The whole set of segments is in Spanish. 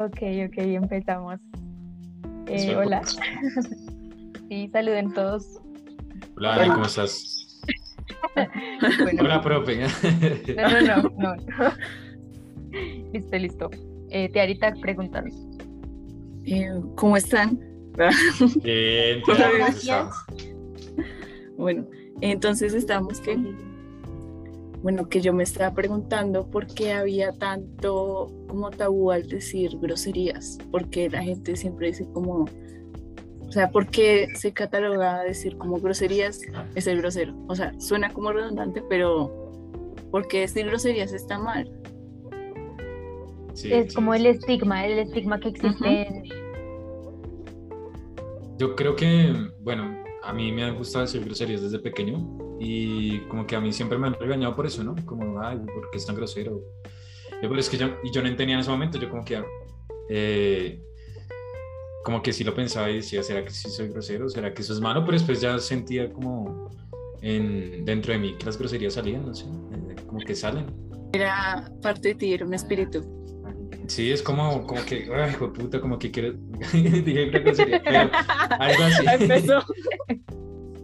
Ok, ok, empezamos. Eh, hola. sí, saluden todos. Hola, ¿cómo estás? Hola, profe. no, no, no, no. listo, listo. Eh, Tiarita, pregúntanos. Eh, ¿Cómo están? Bien, Gracias. Bueno, entonces estamos que bueno, que yo me estaba preguntando por qué había tanto como tabú al decir groserías, porque la gente siempre dice como, o sea, ¿por qué se cataloga decir como groserías es el grosero? O sea, suena como redundante, pero ¿por qué decir groserías está mal? es como el estigma, el estigma que existe. Yo creo que, bueno, a mí me ha gustado decir groserías desde pequeño y como que a mí siempre me han regañado por eso, ¿no? Como, ay, ¿por qué es tan grosero? Yo, pero es que yo, y yo no entendía en ese momento, yo como que, eh, como que sí lo pensaba y decía, ¿será que sí soy grosero? ¿Será que eso es malo? Pero después ya sentía como en, dentro de mí que las groserías salían, no sé, eh, como que salen. Era parte de ti, era un espíritu. Sí, es como, como que, ay, hijo de puta, como que quiero, dije una grosería, pero algo así. Empezó.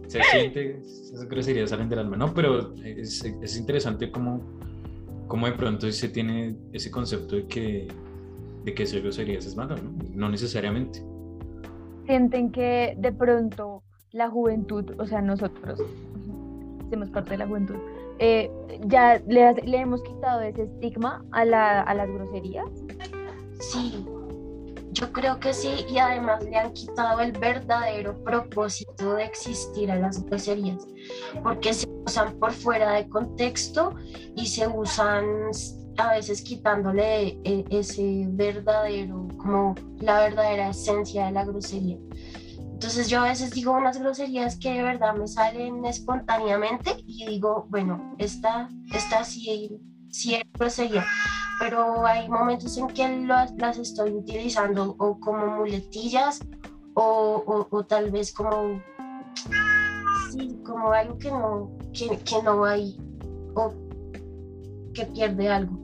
se siente, esas groserías salen del alma, ¿no? Pero es, es interesante cómo, cómo, de pronto se tiene ese concepto de que, de que ser groserías es malo, ¿no? No necesariamente. Sienten que de pronto la juventud, o sea, nosotros, somos parte de la juventud, eh, ya le, le, hemos quitado ese estigma a, la, a las groserías. Sí, yo creo que sí, y además le han quitado el verdadero propósito de existir a las groserías, porque se usan por fuera de contexto y se usan a veces quitándole e, ese verdadero, como la verdadera esencia de la grosería. Entonces yo a veces digo unas groserías que de verdad me salen espontáneamente y digo, bueno, esta, esta sí, sí es grosería, pero hay momentos en que las estoy utilizando o como muletillas o, o, tal vez como, sí, como algo que no, que, que no hay o que pierde algo.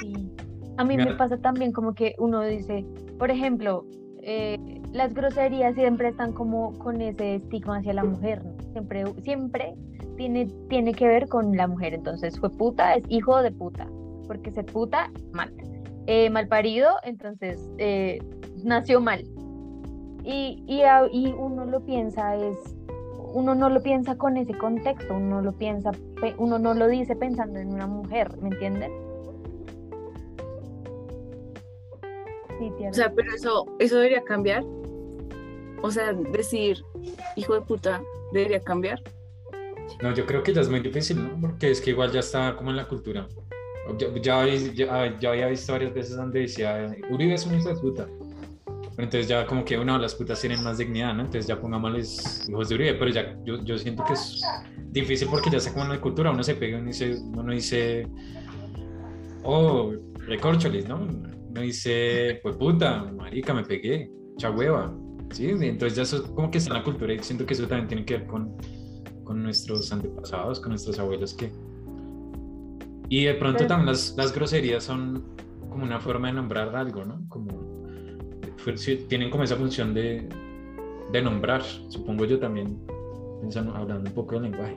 Sí. A mí me pasa también como que uno dice, por ejemplo, eh, las groserías siempre están como con ese estigma hacia la mujer, siempre, siempre tiene, tiene que ver con la mujer. Entonces, fue puta, es hijo de puta, porque ser puta, mal. Eh, mal parido, entonces eh, nació mal. Y, y, y, uno lo piensa, es, uno no lo piensa con ese contexto, uno lo piensa, uno no lo dice pensando en una mujer, ¿me entienden? Sí, o sea, pero eso, eso debería cambiar. O sea, decir hijo de puta debería cambiar. No, yo creo que ya es muy difícil, ¿no? Porque es que igual ya está como en la cultura. Ya, ya, había visto varias veces donde decía, Uribe es un hijo de puta. Entonces ya como que, bueno, las putas tienen más dignidad, ¿no? Entonces ya pongámosles hijos de Uribe. Pero ya yo, yo siento que es difícil porque ya está como en la cultura. Uno se pega, uno dice, uno dice oh, recorcholis, ¿no? Uno dice, pues puta, marica, me pegué, hueva. Sí, entonces ya eso como que está en la cultura y siento que eso también tiene que ver con con nuestros antepasados, con nuestros abuelos que... Y de pronto también las, las groserías son como una forma de nombrar algo, ¿no? Como tienen como esa función de, de nombrar, supongo yo también, pensando, hablando un poco del lenguaje.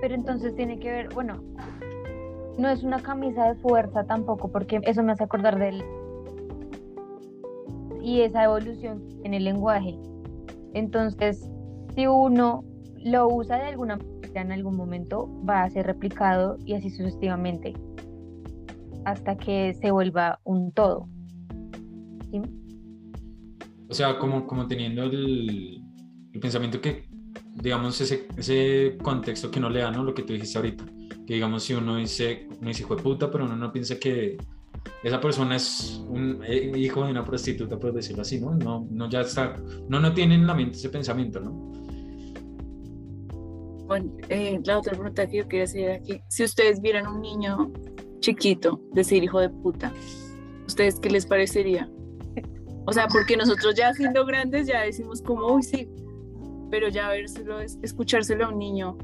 Pero entonces tiene que ver, bueno, no es una camisa de fuerza tampoco, porque eso me hace acordar del... Y esa evolución en el lenguaje. Entonces, si uno lo usa de alguna manera en algún momento, va a ser replicado y así sucesivamente, hasta que se vuelva un todo. O sea, como, como teniendo el, pensamiento que, digamos, ese, ese contexto que no le da, ¿no? Lo que tú dijiste ahorita. Que digamos, si uno dice, uno dice hijo de puta, pero uno no piensa que esa persona es un eh, hijo de una prostituta, por decirlo así, ¿no? No, no ya está, no, no tiene en la mente ese pensamiento, ¿no? Bueno, eh, la otra pregunta que yo quería hacer aquí, si ustedes vieran un niño chiquito decir hijo de puta, ¿ustedes qué les parecería? O sea, porque nosotros ya siendo grandes ya decimos como, uy, sí, pero ya verselo, escuchárselo a un niño,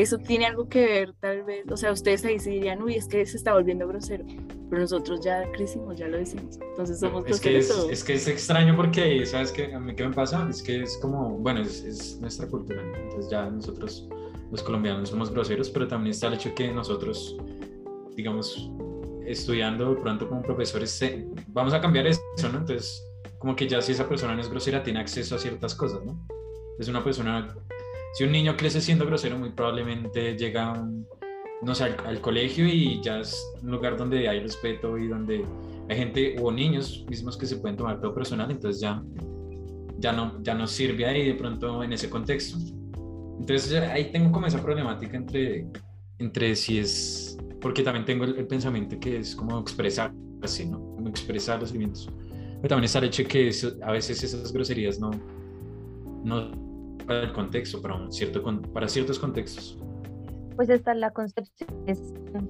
eso tiene algo que ver tal vez, o sea, ustedes ahí se dirían, uy, es que se está volviendo grosero, pero nosotros ya crecimos, ya lo decimos, entonces somos es que es, es, que es extraño porque, ¿sabes qué? A mí qué me pasa, es que es como, bueno, es, es nuestra cultura, entonces ya nosotros los colombianos somos groseros, pero también está el hecho que nosotros, digamos, estudiando pronto como profesores, vamos a cambiar eso, ¿no? Entonces, como que ya si esa persona no es grosera, tiene acceso a ciertas cosas, ¿no? Es una persona, si un niño crece siendo grosero, muy probablemente llega, no sé, al, colegio y ya es un lugar donde hay respeto y donde hay gente o niños mismos que se pueden tomar todo personal, entonces ya, ya, no, ya no sirve ahí de pronto en ese contexto. Entonces ahí tengo como esa problemática entre, entre si es, porque también tengo el, pensamiento que es como expresar así, ¿no? Como expresar los sentimientos. Pero también está el hecho que a veces esas groserías no, no para el contexto, para, un cierto, para ciertos contextos. Pues está la concepción, es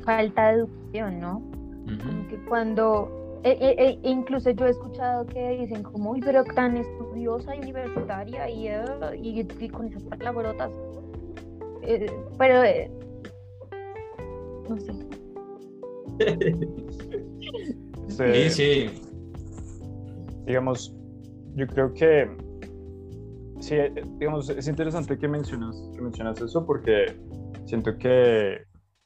falta de educación, ¿no? Como que cuando e, e, e, incluso yo he escuchado que dicen como, uy, pero tan estudiosa y universitaria y, uh, y, con esas palabrotas. Eh, pero, eh, no sé. Sí, sí. Digamos, yo creo que, sí, eh, digamos, es interesante que mencionas, que mencionas eso porque siento que,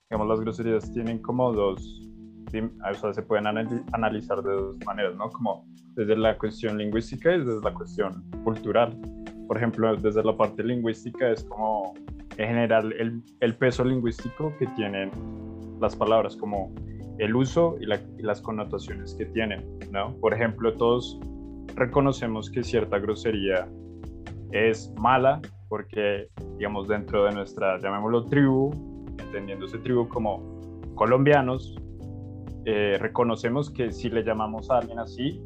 digamos, las groserías tienen como dos o sea, se pueden analizar de dos maneras, ¿no? Como desde la cuestión lingüística y desde la cuestión cultural. Por ejemplo, desde la parte lingüística es como en general el, el peso lingüístico que tienen las palabras, como el uso y, y, las connotaciones que tienen, ¿no? Por ejemplo, todos reconocemos que cierta grosería es mala porque, digamos, dentro de nuestra, llamémoslo tribu, entendiéndose tribu como colombianos, eh, reconocemos que si le llamamos a alguien así,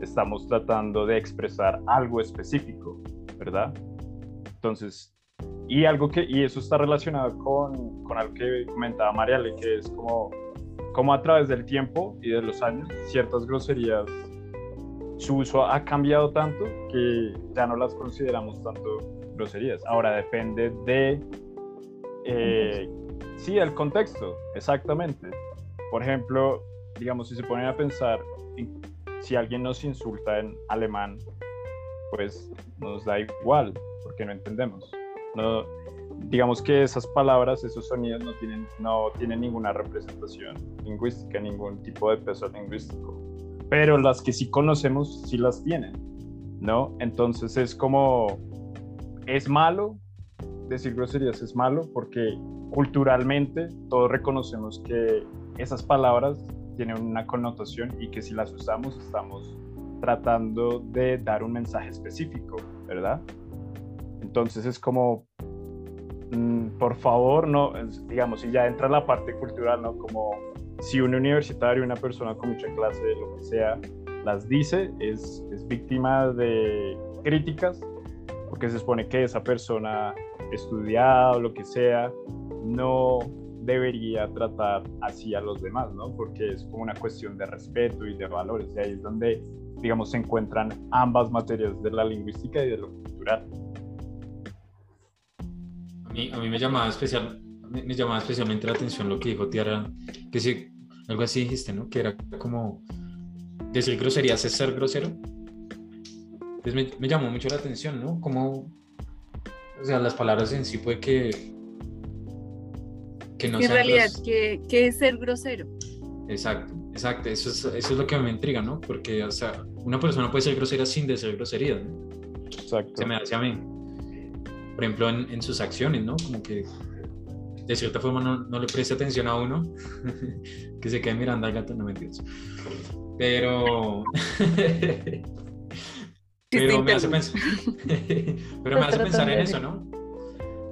estamos tratando de expresar algo específico, ¿verdad? Entonces, y algo que, y eso está relacionado con, con algo que comentaba Mariale, que es como, como a través del tiempo y de los años, ciertas groserías, su uso ha cambiado tanto que ya no las consideramos tanto groserías. Ahora depende de, eh, sí, el contexto, exactamente. Por ejemplo, digamos, si se ponen a pensar, si alguien nos insulta en alemán, pues nos da igual, porque no entendemos. No, digamos que esas palabras, esos sonidos no tienen, no tienen ninguna representación lingüística, ningún tipo de peso lingüístico. Pero las que sí conocemos, sí las tienen, ¿no? Entonces es como, es malo, decir groserías es malo, porque culturalmente todos reconocemos que esas palabras tienen una connotación y que si las usamos estamos tratando de dar un mensaje específico, ¿verdad? Entonces es como, mm, por favor, no, digamos, si ya entra la parte cultural, ¿no? Como si un universitario, una persona con mucha clase, lo que sea, las dice, es, es víctima de críticas, porque se supone que esa persona estudiado, lo que sea, no debería tratar así a los demás, ¿no? Porque es como una cuestión de respeto y de valores, y ahí es donde, digamos, se encuentran ambas materias de la lingüística y de lo cultural. A mí, a mí me, llamaba especial, me, llamaba especialmente la atención lo que dijo Tiara, que si, algo así dijiste, ¿no? Que era como decir groserías es ser grosero. Entonces me, me llamó mucho la atención, ¿no? Como, o sea, las palabras en sí puede que que no en realidad, ¿qué, es ser grosero? Exacto, exacto, eso es, eso es lo que me intriga, ¿no? Porque, o sea, una persona puede ser grosera sin decir grosería, ¿no? Exacto. Se me hace a mí. Por ejemplo, en, en, sus acciones, ¿no? Como que de cierta forma no, no le preste atención a uno, que se quede mirando al gato, no me entiendes. Pero... pero me hace pensar, pero me hace pensar en eso, ¿no?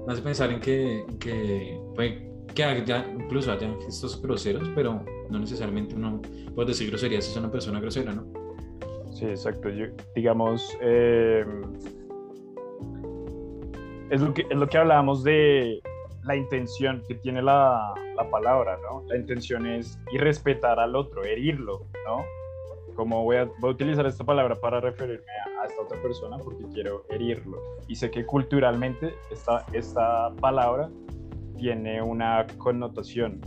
Me hace pensar en que, que que ya, incluso haya gestos groseros, pero no necesariamente uno puede decir grosería si es una persona grosera, ¿no? Sí, exacto. Yo, digamos, eh, es, lo que, es lo que hablábamos de la intención que tiene la, la, palabra, ¿no? La intención es irrespetar al otro, herirlo, ¿no? Como voy a, voy a utilizar esta palabra para referirme a, a, esta otra persona porque quiero herirlo. Y sé que culturalmente esta, esta palabra tiene una connotación,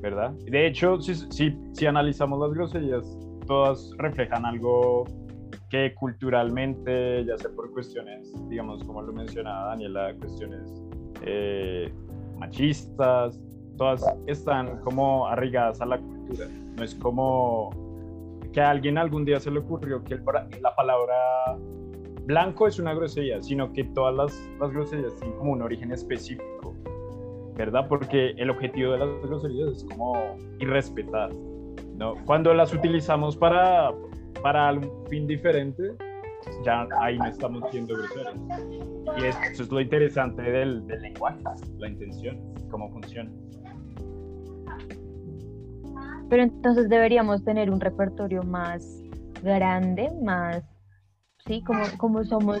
¿verdad? De hecho, si, si, si analizamos las groserías, todas reflejan algo que culturalmente, ya sea por cuestiones, digamos, como lo mencionaba Daniela, cuestiones eh, machistas, todas están como arraigadas a la cultura. No es como que a alguien algún día se le ocurrió que la palabra blanco es una grosería, sino que todas las, las groserías tienen como un origen específico, ¿verdad? Porque el objetivo de las groserías es como irrespetar, ¿no? Cuando las utilizamos para, para un fin diferente, ya ahí no estamos siendo groseros. Y eso es lo interesante del, del lenguaje, la intención, cómo funciona. Pero entonces deberíamos tener un repertorio más grande, más, sí, como, como somos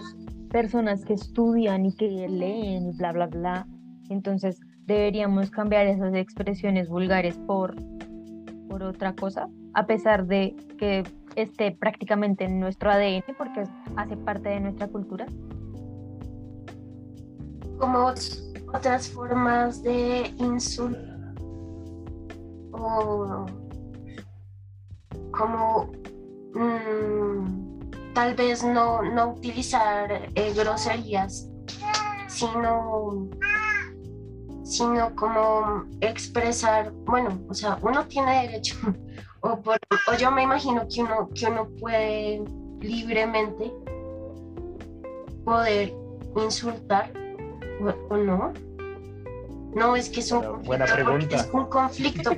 personas que estudian y que leen y bla, bla, bla. Entonces deberíamos cambiar esas expresiones vulgares por, por otra cosa, a pesar de que esté prácticamente en nuestro ADN, porque hace parte de nuestra cultura. Como otras formas de insulto o como mm, tal vez no, no utilizar eh, groserías, sino, sino como expresar, bueno, o sea, uno tiene derecho, o, o yo me imagino que uno, que uno puede libremente poder insultar o no no, es que es un conflicto. Buena pregunta. Es un conflicto,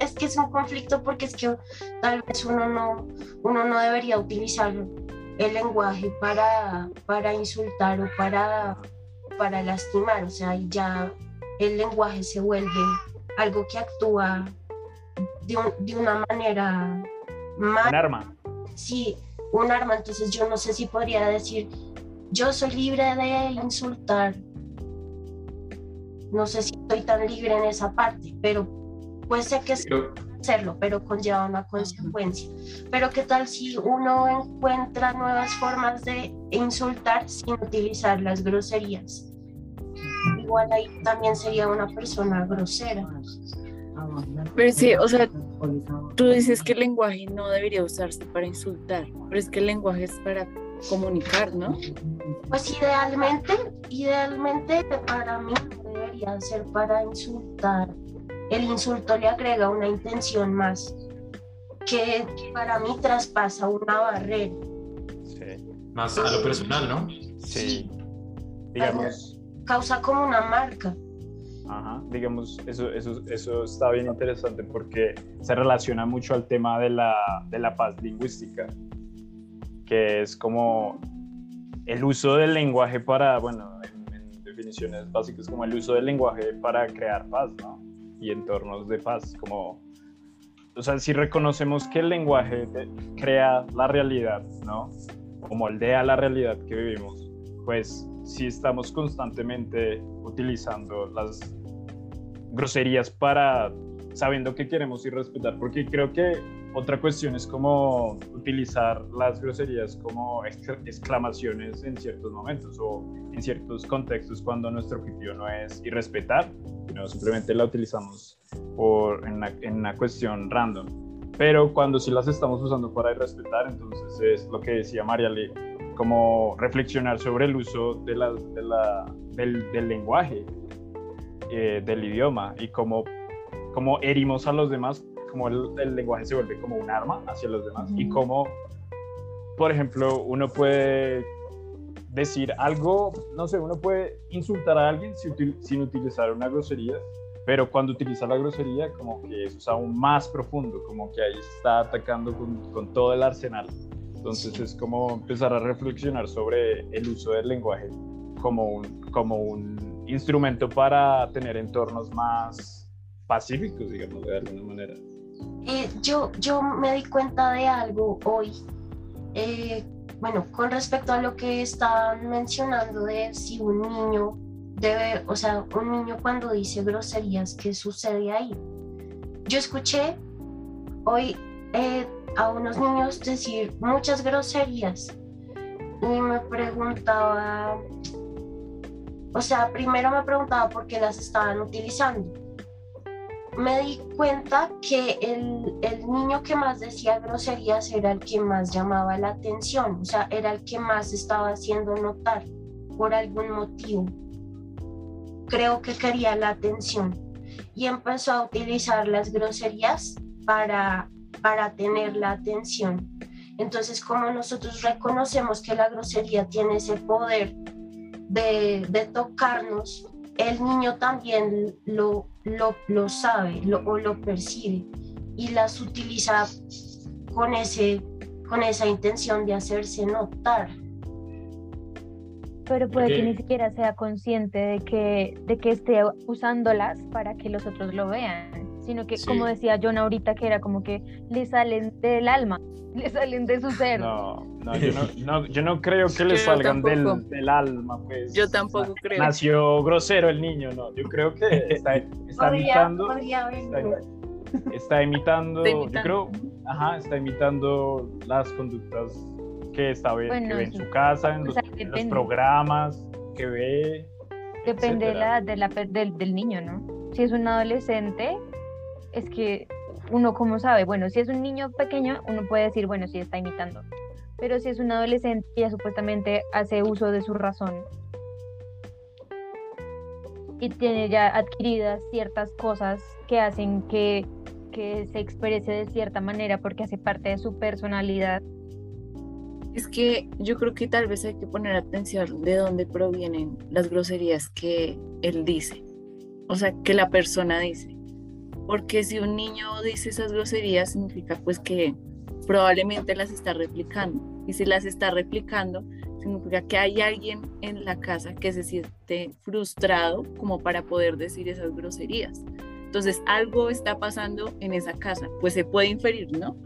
es que es un conflicto porque es que tal vez uno no, uno no debería utilizar el lenguaje para, para insultar o para, para lastimar. O sea, ya el lenguaje se vuelve algo que actúa de, de una manera más. Un arma. Sí, un arma. Entonces yo no sé si podría decir, yo soy libre de insultar no sé si estoy tan libre en esa parte, pero pues sé que hacerlo, pero conlleva una consecuencia. Pero qué tal si uno encuentra nuevas formas de insultar sin utilizar las groserías. Igual ahí también sería una persona grosera. Pero sí, o sea, tú dices que el lenguaje no debería usarse para insultar, pero es que el lenguaje es para comunicar, ¿no? Pues idealmente, idealmente para mí debería ser para insultar. El insulto le agrega una intención más que para mí traspasa una barrera. Sí. Más a lo personal, ¿no? Sí. Digamos. Causa como una marca. Ajá, digamos, eso, eso, eso está bien interesante porque se relaciona mucho al tema de la, de la paz lingüística, que es como el uso del lenguaje para, bueno, definiciones básicas como el uso del lenguaje para crear paz, ¿no? Y entornos de paz, como, o sea, si reconocemos que el lenguaje crea la realidad, ¿no? O moldea la realidad que vivimos, pues si estamos constantemente utilizando las groserías para sabiendo que queremos y respetar, porque creo que otra cuestión es como utilizar las groserías como exclamaciones en ciertos momentos o en ciertos contextos cuando nuestro objetivo no es irrespetar, sino simplemente la utilizamos por, en, una, cuestión random. Pero cuando sí las estamos usando para irrespetar, entonces es lo que decía Mariale, como reflexionar sobre el uso de la, de la, del, del, lenguaje, eh, del idioma y cómo, cómo herimos a los demás como el, lenguaje se vuelve como un arma hacia los demás y como, por ejemplo, uno puede decir algo, no sé, uno puede insultar a alguien sin, utilizar una grosería, pero cuando utiliza la grosería, como que eso es aún más profundo, como que ahí está atacando con, con todo el arsenal. Entonces es como empezar a reflexionar sobre el uso del lenguaje como un, como un instrumento para tener entornos más pacíficos, digamos, de alguna manera. Eh, yo, yo me di cuenta de algo hoy, eh, bueno, con respecto a lo que estaban mencionando de si un niño debe, o sea, un niño cuando dice groserías, ¿qué sucede ahí? Yo escuché hoy eh, a unos niños decir muchas groserías y me preguntaba, O sea, primero me preguntaba por qué las estaban utilizando. Me di cuenta que el, el niño que más decía groserías era el que más llamaba la atención, o sea, era el que más estaba haciendo notar por algún motivo. Creo que quería la atención y empezó a utilizar las groserías para, para tener la atención. Entonces, como nosotros reconocemos que la grosería tiene ese poder de, de tocarnos, el niño también lo, lo, lo sabe lo, o lo percibe y las utiliza con, ese, con esa intención de hacerse notar. Pero puede que ni siquiera sea consciente de que, de que esté usándolas para que los otros lo vean, sino que, como decía John ahorita, que era como que le salen del alma, le salen de su ser. No, no, yo no, yo no creo que le salgan del, del, alma, pues. Yo tampoco creo. Nació grosero el niño, no. Yo creo que está, está imitando. está, imitando, yo creo, ajá, está imitando las conductas que, está, que ve en su casa, en los, los, programas que ve. Depende de la, de la, del, del niño, ¿no? Si es un adolescente, es que uno como sabe, bueno, si es un niño pequeño, uno puede decir, bueno, sí está imitando. Pero si es un adolescente, ya supuestamente hace uso de su razón y tiene ya adquiridas ciertas cosas que hacen que, que se exprese de cierta manera porque hace parte de su personalidad es que yo creo que tal vez hay que poner atención de dónde provienen las groserías que él dice, o sea, que la persona dice. Porque si un niño dice esas groserías, significa pues que probablemente las está replicando. Y si las está replicando, significa que hay alguien en la casa que se siente frustrado como para poder decir esas groserías. Entonces, algo está pasando en esa casa, pues se puede inferir, ¿no?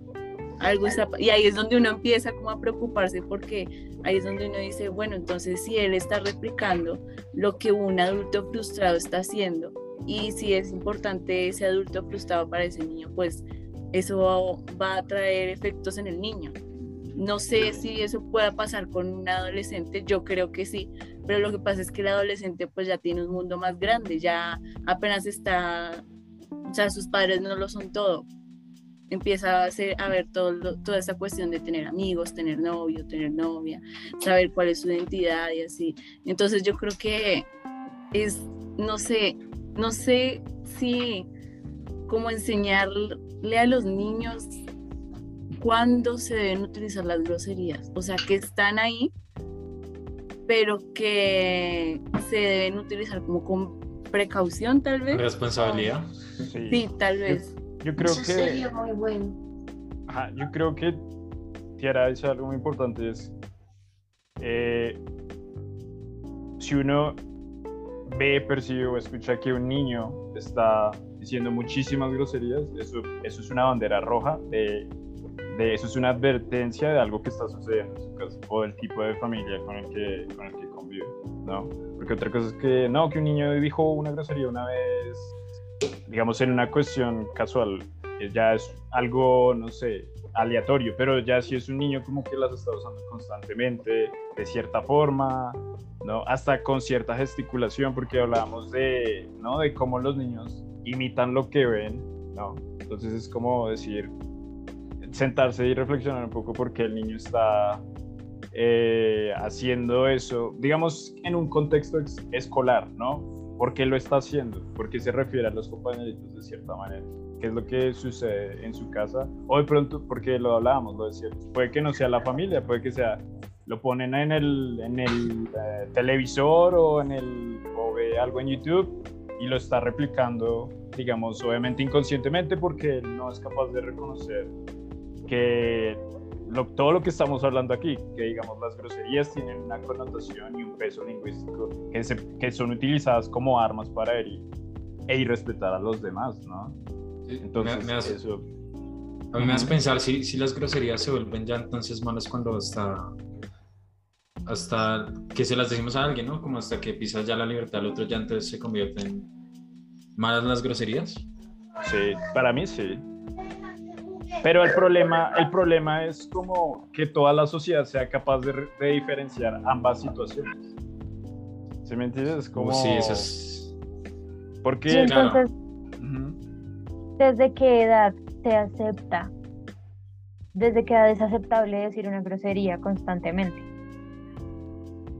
algo y ahí es donde uno empieza como a preocuparse porque ahí es donde uno dice, bueno, entonces si él está replicando lo que un adulto frustrado está haciendo y si es importante ese adulto frustrado para ese niño, pues eso va a traer efectos en el niño. No sé si eso pueda pasar con un adolescente, yo creo que sí, pero lo que pasa es que el adolescente pues ya tiene un mundo más grande, ya apenas está, o sea, sus padres no lo son todo, empieza a, hacer, a ver todo, toda esa cuestión de tener amigos, tener novio, tener novia, saber cuál es su identidad y así. Entonces yo creo que es, no sé, no sé si como enseñarle a los niños cuándo se deben utilizar las groserías, o sea, que están ahí, pero que se deben utilizar como con precaución tal vez. Responsabilidad. Sí, tal vez. Yo creo Eso que. sería muy bueno. Ajá, yo creo que Tiara dice algo muy importante: es. Eh, si uno ve, percibe o escucha que un niño está diciendo muchísimas groserías, eso, eso es una bandera roja, de, eso es una advertencia de algo que está sucediendo en su casa o del tipo de familia con el que, con el que convive, ¿no? Porque otra cosa es que, no, que un niño dijo una grosería una vez digamos, en una cuestión casual, ya es algo, no sé, aleatorio, pero ya si es un niño como que las está usando constantemente, de cierta forma, ¿no? Hasta con cierta gesticulación, porque hablábamos de, ¿no? De cómo los niños imitan lo que ven, ¿no? Entonces es como decir, sentarse y reflexionar un poco porque el niño está eh, haciendo eso, digamos, en un contexto escolar, ¿no? ¿Por qué lo está haciendo? ¿Por qué se refiere a los compañeritos de cierta manera? ¿Qué es lo que sucede en su casa? O de pronto, porque lo hablábamos, lo decía, puede que no sea la familia, puede que sea, lo ponen en el, en el eh, televisor o, en el, o ve algo en YouTube y lo está replicando, digamos, obviamente inconscientemente porque no es capaz de reconocer que todo lo que estamos hablando aquí, que digamos las groserías tienen una connotación y un peso lingüístico que, que son utilizadas como armas para herir e irrespetar a los demás, ¿no? Entonces, me, eso... A mí me hace pensar si, si las groserías se vuelven ya entonces malas cuando hasta, hasta que se las decimos a alguien, ¿no? Como hasta que pisas ya la libertad del otro, ya entonces se convierten malas las groserías. Sí, para mí sí. Pero el problema, el problema es como que toda la sociedad sea capaz de, diferenciar ambas situaciones. ¿Sí me entiendes? Como... Sí, eso es... Porque... Y entonces, Ujú. ¿Desde qué edad se acepta? ¿Desde qué edad es aceptable decir una grosería constantemente?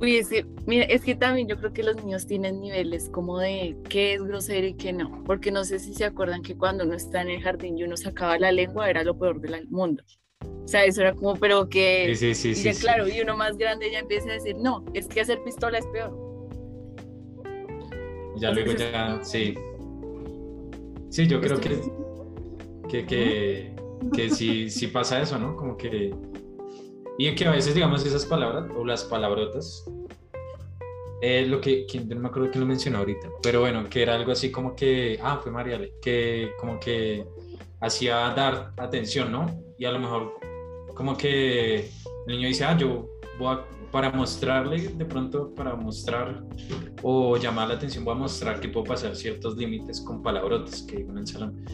Uy, es que, mira, es que también yo creo que los niños tienen niveles como de qué es grosero y qué no, porque no sé si se acuerdan que cuando uno está en el jardín y uno sacaba la lengua era lo peor del mundo. O sea, eso era como, pero que... Sí, sí, sí, y ya, sí. claro, y uno más grande ya empieza a decir, no, es que hacer pistola es peor. Ya luego ya, sí. Sí, yo creo que, Entonces, que, que, que sí, sí pasa eso, ¿no? Como que... Y que a veces, digamos, esas palabras o las palabrotas, eh, lo que, que no me acuerdo quién lo mencionó ahorita, pero bueno, que era algo así como que, ah, fue Mariale, que como que hacía dar atención, ¿no? Y a lo mejor como que el niño dice, ah, yo voy a, para mostrarle, de pronto para mostrar o llamar la atención, voy a mostrar que puedo pasar ciertos límites con palabrotas que digo en el salón.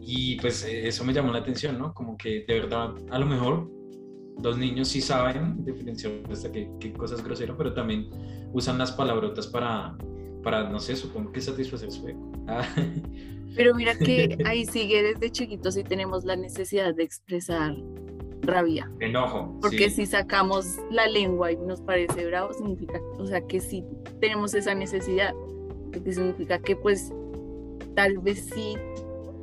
Y pues eh, eso me llamó la atención, ¿no? Como que de verdad, a lo mejor los niños sí saben diferenciar hasta qué, qué cosa es grosero, pero también usan las palabrotas para, para no sé, supongo que satisfacer su ego. Ah, Pero mira que ahí sigue desde chiquitos y tenemos la necesidad de expresar rabia. Enojo. Porque sí. si sacamos la lengua y nos parece bravo, significa, o sea, que sí tenemos esa necesidad, porque significa que pues tal vez sí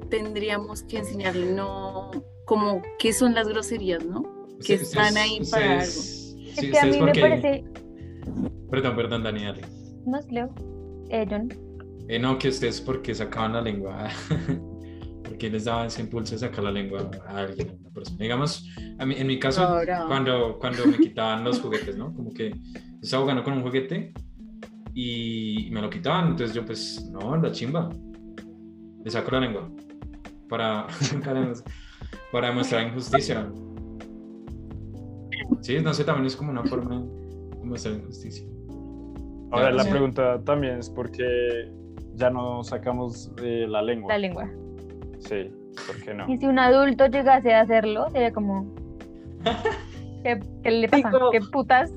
tendríamos que enseñarle no como qué son las groserías, ¿no? que están ahí para ustedes- Es sí, que a mí me parece... Perdón, perdón, Dani, dale. No Leo. Eh, John. Eh, no, que ustedes porque sacaban la lengua, porque les daba ese impulso de sacar la lengua a alguien, a una persona. Digamos, a mí- en mi caso, cuando, cuando me quitaban los juguetes, ¿no? Como que estaba jugando con un juguete y me lo quitaban, entonces yo pues, no, la chimba, le saco la lengua para, para, demostrar injusticia. Sí, no sé, también es como una forma de mostrar injusticia. Ahora la pregunta también es por qué ya no sacamos eh, la lengua. La lengua. Sí, ¿por qué no? Y si un adulto llegase a hacerlo, sería como... ¿Qué, qué le pasa? como- ¿Qué putas?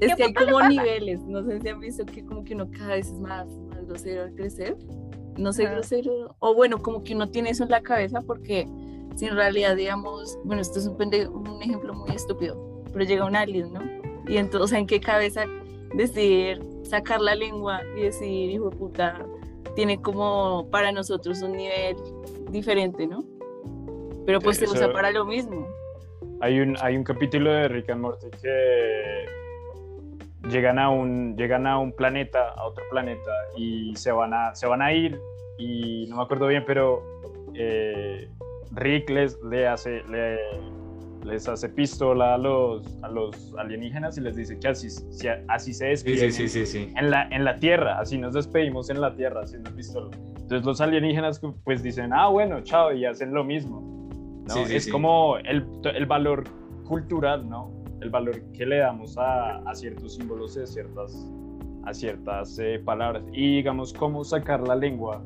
Es ¿Qué que hay como niveles, no sé si han visto que como que uno cada vez es más, más grosero al crecer, no sé grosero, o bueno, como que uno tiene eso en la cabeza porque si en realidad, digamos, bueno, esto es un, pende- un ejemplo muy estúpido, pero llega un alien, ¿no? Y entonces, ¿en qué cabeza decir, sacar la lengua y decir, hijo de puta, tiene como para nosotros un nivel diferente, ¿no? Pero pues Sí, se usa para lo mismo. Hay un, hay un capítulo de Rick and Morty que llegan a un, llegan a un planeta, a otro planeta, y se van a, se van a ir, y no me acuerdo bien, pero eh, Rick les, le hace, le- les hace pistola a los, a los alienígenas y les dice que así, si- así se despiden sí, sí, sí, sí. en la, en la tierra, así nos despedimos en la tierra haciendo pistola. Entonces los alienígenas pues dicen, ah, bueno, chao, y hacen lo mismo. es como el, el valor cultural, ¿no? El valor que le damos a, a ciertos símbolos, a ciertas, a ciertas eh, palabras. Y digamos, cómo sacar la lengua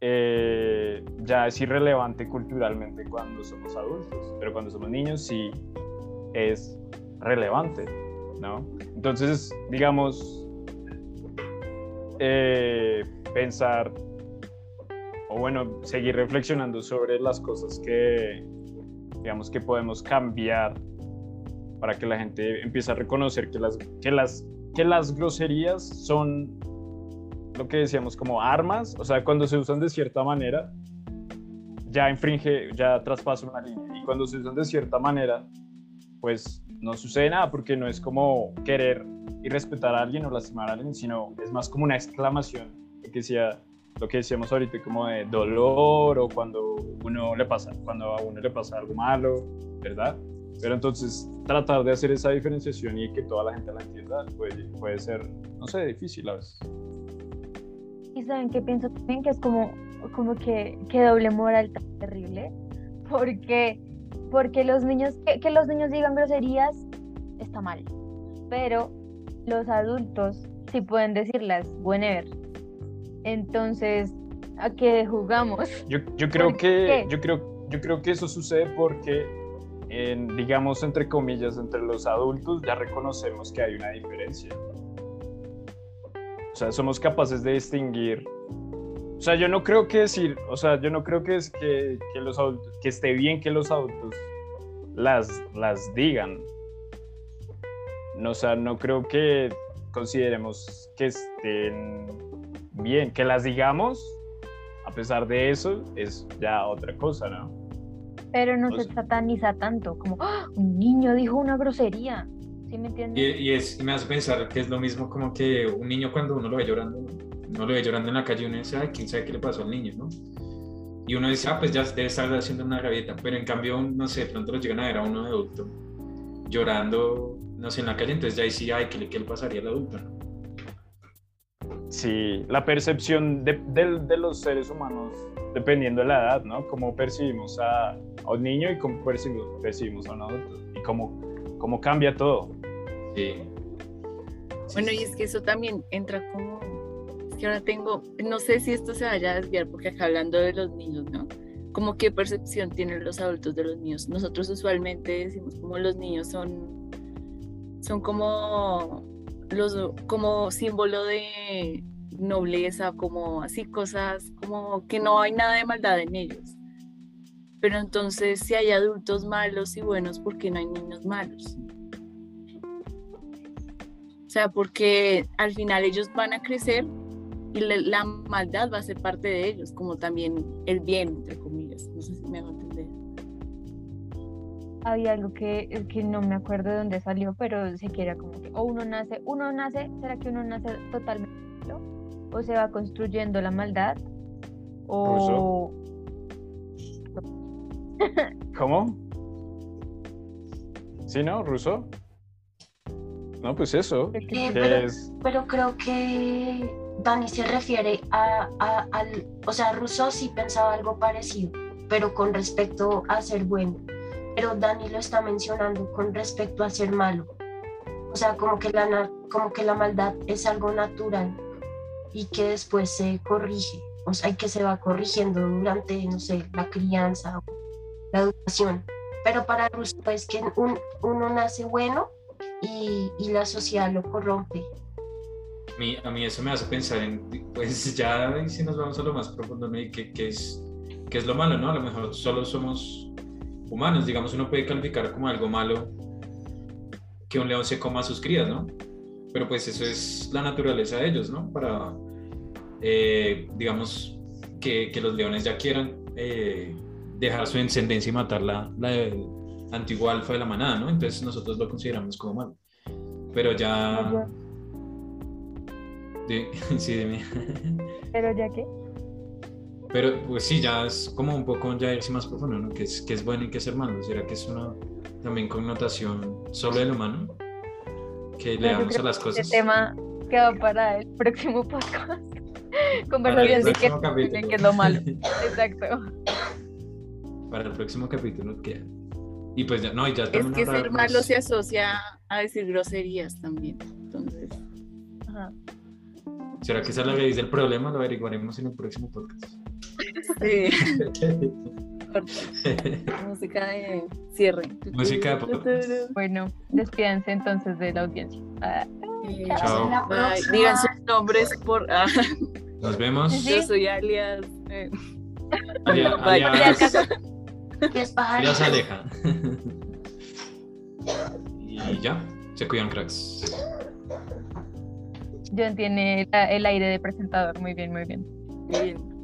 eh, ya es irrelevante culturalmente cuando somos adultos, pero cuando somos niños sí es relevante, ¿no? Entonces, digamos, eh, pensar o bueno, seguir reflexionando sobre las cosas que, digamos, que podemos cambiar para que la gente empiece a reconocer que las, que las, que las groserías son lo que decíamos como armas, o sea, cuando se usan de cierta manera, ya infringe, ya traspasa una línea. Y cuando se usan de cierta manera, pues no sucede nada porque no es como querer y respetar a alguien o lastimar a alguien, sino es más como una exclamación, que, decía, lo que decíamos ahorita, como de dolor o cuando uno le pasa, cuando a uno le pasa algo malo, ¿verdad? Pero entonces tratar de hacer esa diferenciación y que toda la gente la entienda puede, puede ser, no sé, difícil a veces. Y saben que pienso también que es como, como que, que doble moral tan terrible. Porque, porque los niños, que, que los niños digan groserías está mal. Pero los adultos sí pueden decirlas, whenever. Entonces, ¿a qué jugamos? Yo, yo creo ¿Por que yo creo yo creo que eso sucede porque en, digamos entre comillas entre los adultos ya reconocemos que hay una diferencia. Sea, somos capaces de distinguir. O sea, yo no creo que decir, o sea, yo no creo que, es que, que los adultos, que esté bien que los adultos las, las digan. No, o sea, no creo que consideremos que estén bien, que las digamos, a pesar de eso, es ya otra cosa, ¿no? Pero no O se sea- sataniza tanto, como "Ah, un niño dijo una grosería. ¿Sí me Y, entiendes? y es, y me hace pensar que es lo mismo como que un niño cuando uno lo ve llorando, uno lo ve llorando en la calle y uno dice, ay, quién sabe qué le pasó al niño, ¿no? Y uno dice, ah, pues ya debe estar haciendo una gavieta, pero en cambio, no sé, de pronto lo llegan a ver a uno de adulto llorando, no sé, en la calle, entonces ya sí, ay, ¿qué le, qué le pasaría al adulto, no? Sí, la percepción de, de- de los seres humanos, dependiendo de la edad, ¿no? Cómo percibimos a, a un niño y cómo percibimos, percibimos a un adulto. Y cómo, cómo cambia todo. Sí. Bueno, y es que eso también entra como, es que ahora tengo, no sé si esto se vaya a desviar, porque acá hablando de los niños, ¿no? Como qué percepción tienen los adultos de los niños. Nosotros usualmente decimos como los niños son, son como los, como símbolo de nobleza, como así cosas, como que no hay nada de maldad en ellos. Pero entonces, si hay adultos malos y buenos, ¿por qué no hay niños malos? O sea, porque al final ellos van a crecer y le- la maldad va a ser parte de ellos, como también el bien, entre comillas. No sé si me hago entender. Había algo que, que no me acuerdo de dónde salió, pero siquiera como que, o uno nace, uno nace, ¿será que uno nace totalmente malo? ¿O se va construyendo la maldad? ¿O ¿Cómo? ¿Sí, no? ¿Ruso? No, pues eso. Eh, Que pero, es, pero creo que Dani se refiere a, a- al, o sea, Rousseau sí pensaba algo parecido, pero con respecto a ser bueno. Pero Dani lo está mencionando con respecto a ser malo. O sea, como que la, como que la maldad es algo natural y que después se corrige, o sea, y que se va corrigiendo durante, no sé, la crianza, la educación. Pero para Rousseau es que un- uno nace bueno y, y la sociedad lo corrompe. A mí, a mí eso me hace pensar en, pues ya si nos vamos a lo más profundo, ¿qué, qué es, qué es lo malo, no? A lo mejor solo somos humanos, digamos, uno puede calificar como algo malo que un león se coma a sus crías, ¿no? Pero pues eso es la naturaleza de ellos, ¿no? Para, eh, digamos, que, que los leones ya quieran eh, dejar su descendencia y matar la, la, la antigua alfa de la manada, ¿no? Entonces nosotros lo consideramos como malo. Pero ya... Di- Sí, dime. pero ya que Pero pues sí, ya es como un poco ya irse más profundo, ¿no? Que es, que es bueno y que es ser malo. ¿Será que es una también connotación solo del humano? Que le No, yo damos a las que cosas. Este tema queda para el próximo podcast. Conversación de qué, capítulo. qué es lo malo. Exacto. Para el próximo capítulo queda. Y pues ya, no, y ya Es que ser más- malo se asocia a decir groserías también. Entonces, Ajá. ¿Será que esa es la raíz del problema? Lo averiguaremos en el próximo podcast. sí, música de cierre. Música de podcast. Bueno, despídanse entonces de la audiencia. Ah, Chao. Digan sus nombres por. ah, Nos vemos. Sí. Yo soy alias. eh, Alia- Bye. pajarito. alias Aleja. y ya, se cuidan cracks. John tiene el aire de presentador. Muy bien, muy bien. Bien.